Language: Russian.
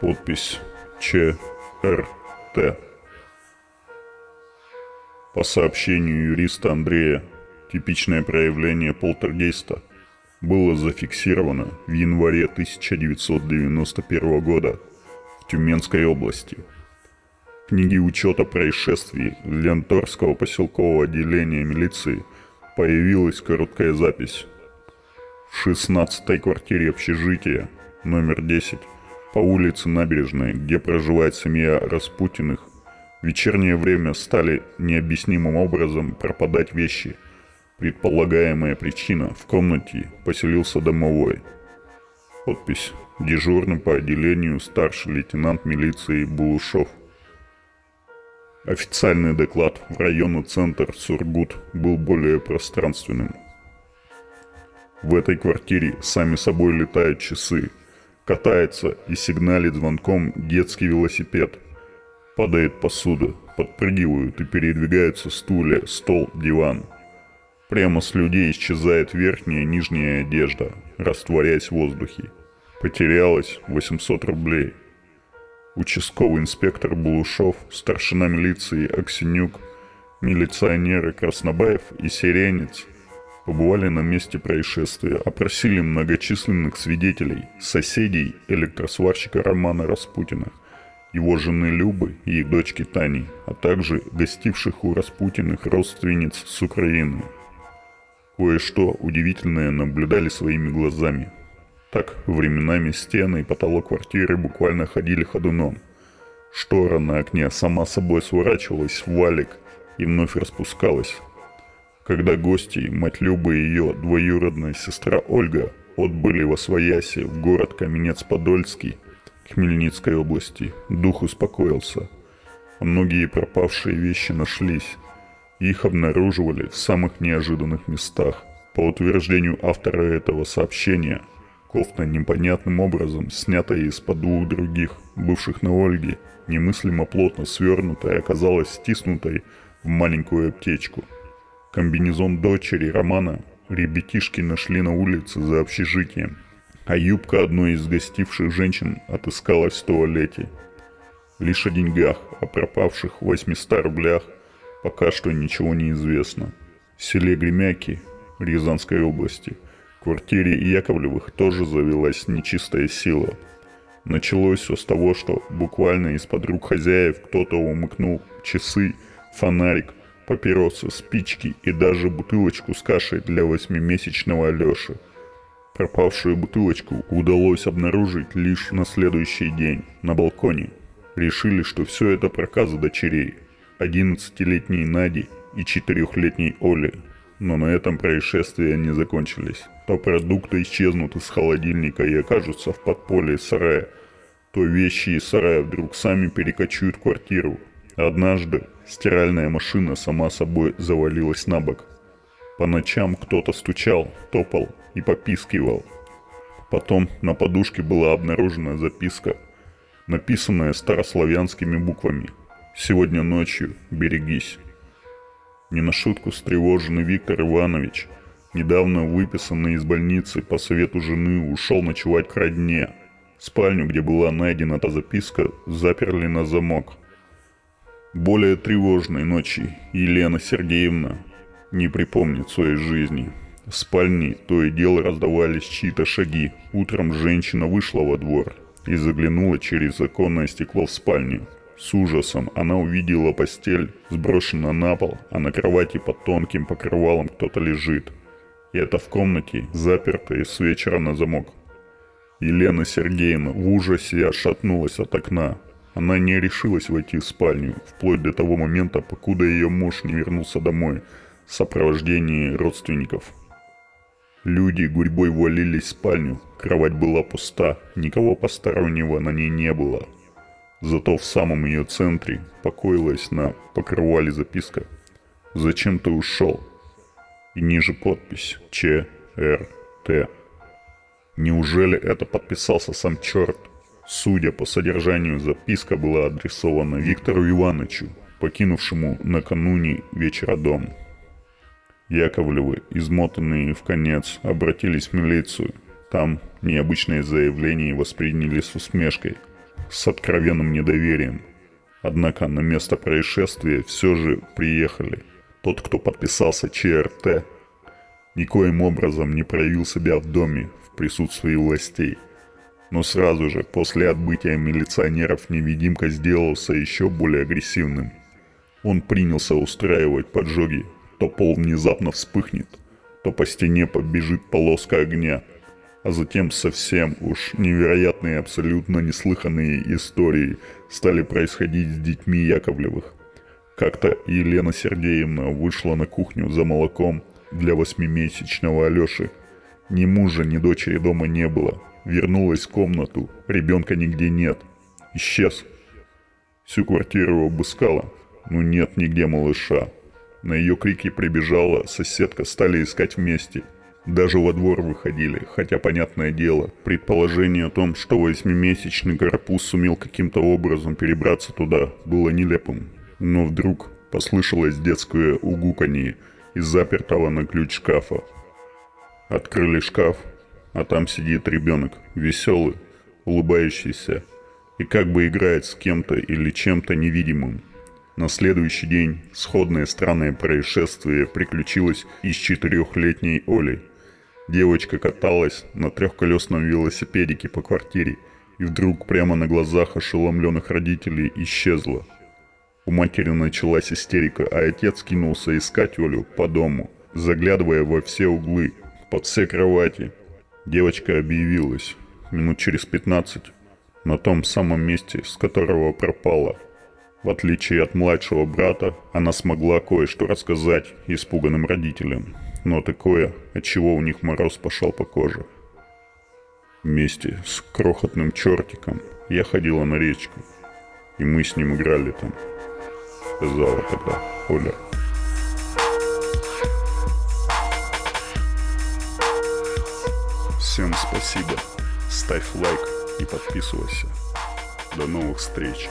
Подпись ЧРТ. По сообщению юриста Андрея, типичное проявление полтергейста было зафиксировано в январе 1991 года в Тюменской области. В книге учета происшествий Ленторского поселкового отделения милиции появилась короткая запись. В 16-й квартире общежития, номер 10, по улице Набережной, где проживает семья Распутиных, в вечернее время стали необъяснимым образом пропадать вещи. Предполагаемая причина – в комнате поселился домовой. Подпись «Дежурный по отделению старший лейтенант милиции Булушов». Официальный доклад в районный центр Сургут был более пространственным. В этой квартире сами собой летают часы – Катается и сигналит звонком детский велосипед. Падает посуда, подпрыгивают и передвигаются стулья, стол, диван. Прямо с людей исчезает верхняя и нижняя одежда, растворяясь в воздухе. Потерялось 800 рублей. Участковый инспектор Булушов, старшина милиции Аксенюк, милиционеры Краснобаев и Сиренец – побывали на месте происшествия, опросили многочисленных свидетелей, соседей электросварщика Романа Распутина, его жены Любы и их дочки Тани, а также гостивших у Распутиных родственниц с Украины. Кое-что удивительное наблюдали своими глазами. Так, временами стены и потолок квартиры буквально ходили ходуном. Штора на окне сама собой сворачивалась в валик и вновь распускалась, когда гости, мать Люба и ее двоюродная сестра Ольга отбыли во свояси в город Каменец-Подольский Хмельницкой области, дух успокоился. Многие пропавшие вещи нашлись. Их обнаруживали в самых неожиданных местах. По утверждению автора этого сообщения, кофта непонятным образом, снятая из-под двух других, бывших на Ольге, немыслимо плотно свернутая, оказалась стиснутой в маленькую аптечку – Комбинезон дочери Романа ребятишки нашли на улице за общежитием, а юбка одной из гостивших женщин отыскалась в туалете. Лишь о деньгах, о пропавших 800 рублях пока что ничего не известно. В селе Гремяки Рязанской области в квартире Яковлевых тоже завелась нечистая сила. Началось все с того, что буквально из-под рук хозяев кто-то умыкнул часы, фонарик, папиросы, спички и даже бутылочку с кашей для восьмимесячного Алёши. Пропавшую бутылочку удалось обнаружить лишь на следующий день на балконе. Решили, что все это проказа дочерей, 11-летней Нади и 4-летней Оли. Но на этом происшествия не закончились. То продукты исчезнут из холодильника и окажутся в подполье сарая, то вещи из сарая вдруг сами перекочуют в квартиру. Однажды Стиральная машина сама собой завалилась на бок. По ночам кто-то стучал, топал и попискивал. Потом на подушке была обнаружена записка, написанная старославянскими буквами. «Сегодня ночью берегись». Не на шутку встревоженный Виктор Иванович, недавно выписанный из больницы по совету жены, ушел ночевать к родне. Спальню, где была найдена эта записка, заперли на замок – более тревожной ночи Елена Сергеевна не припомнит своей жизни. В спальне то и дело раздавались чьи-то шаги. Утром женщина вышла во двор и заглянула через оконное стекло в спальню. С ужасом она увидела постель, сброшена на пол, а на кровати под тонким покрывалом кто-то лежит. И это в комнате, запертая с вечера на замок. Елена Сергеевна в ужасе отшатнулась от окна, она не решилась войти в спальню, вплоть до того момента, покуда ее муж не вернулся домой в сопровождении родственников. Люди гурьбой валились в спальню, кровать была пуста, никого постороннего на ней не было. Зато в самом ее центре покоилась на покрывале записка «Зачем ты ушел?» и ниже подпись «Ч. Р. Т». Неужели это подписался сам черт? Судя по содержанию, записка была адресована Виктору Ивановичу, покинувшему накануне вечера дом. Яковлевы, измотанные в конец, обратились в милицию. Там необычное заявление восприняли с усмешкой. с откровенным недоверием. Однако на место происшествия все же приехали. Тот, кто подписался ЧРТ, никоим образом не проявил себя в доме в присутствии властей. Но сразу же после отбытия милиционеров невидимка сделался еще более агрессивным. Он принялся устраивать поджоги, то пол внезапно вспыхнет, то по стене побежит полоска огня – а затем совсем уж невероятные, абсолютно неслыханные истории стали происходить с детьми Яковлевых. Как-то Елена Сергеевна вышла на кухню за молоком для восьмимесячного Алёши. Ни мужа, ни дочери дома не было. Вернулась в комнату, ребенка нигде нет. Исчез. Всю квартиру обыскала, но нет нигде малыша. На ее крики прибежала соседка, стали искать вместе – даже во двор выходили, хотя, понятное дело, предположение о том, что восьмимесячный карапуз сумел каким-то образом перебраться туда, было нелепым. Но вдруг послышалось детское угуканье из запертого на ключ шкафа. Открыли шкаф, а там сидит ребенок, веселый, улыбающийся, и как бы играет с кем-то или чем-то невидимым. На следующий день сходное странное происшествие приключилось и с четырехлетней Олей – Девочка каталась на трехколесном велосипедике по квартире и вдруг прямо на глазах ошеломленных родителей исчезла. У матери началась истерика, а отец кинулся искать Олю по дому, заглядывая во все углы, под все кровати. Девочка объявилась минут через 15 на том самом месте, с которого пропала. В отличие от младшего брата, она смогла кое-что рассказать испуганным родителям но такое, от чего у них мороз пошел по коже. Вместе с крохотным чертиком я ходила на речку, и мы с ним играли там, сказала тогда Оля. Всем спасибо, ставь лайк и подписывайся. До новых встреч.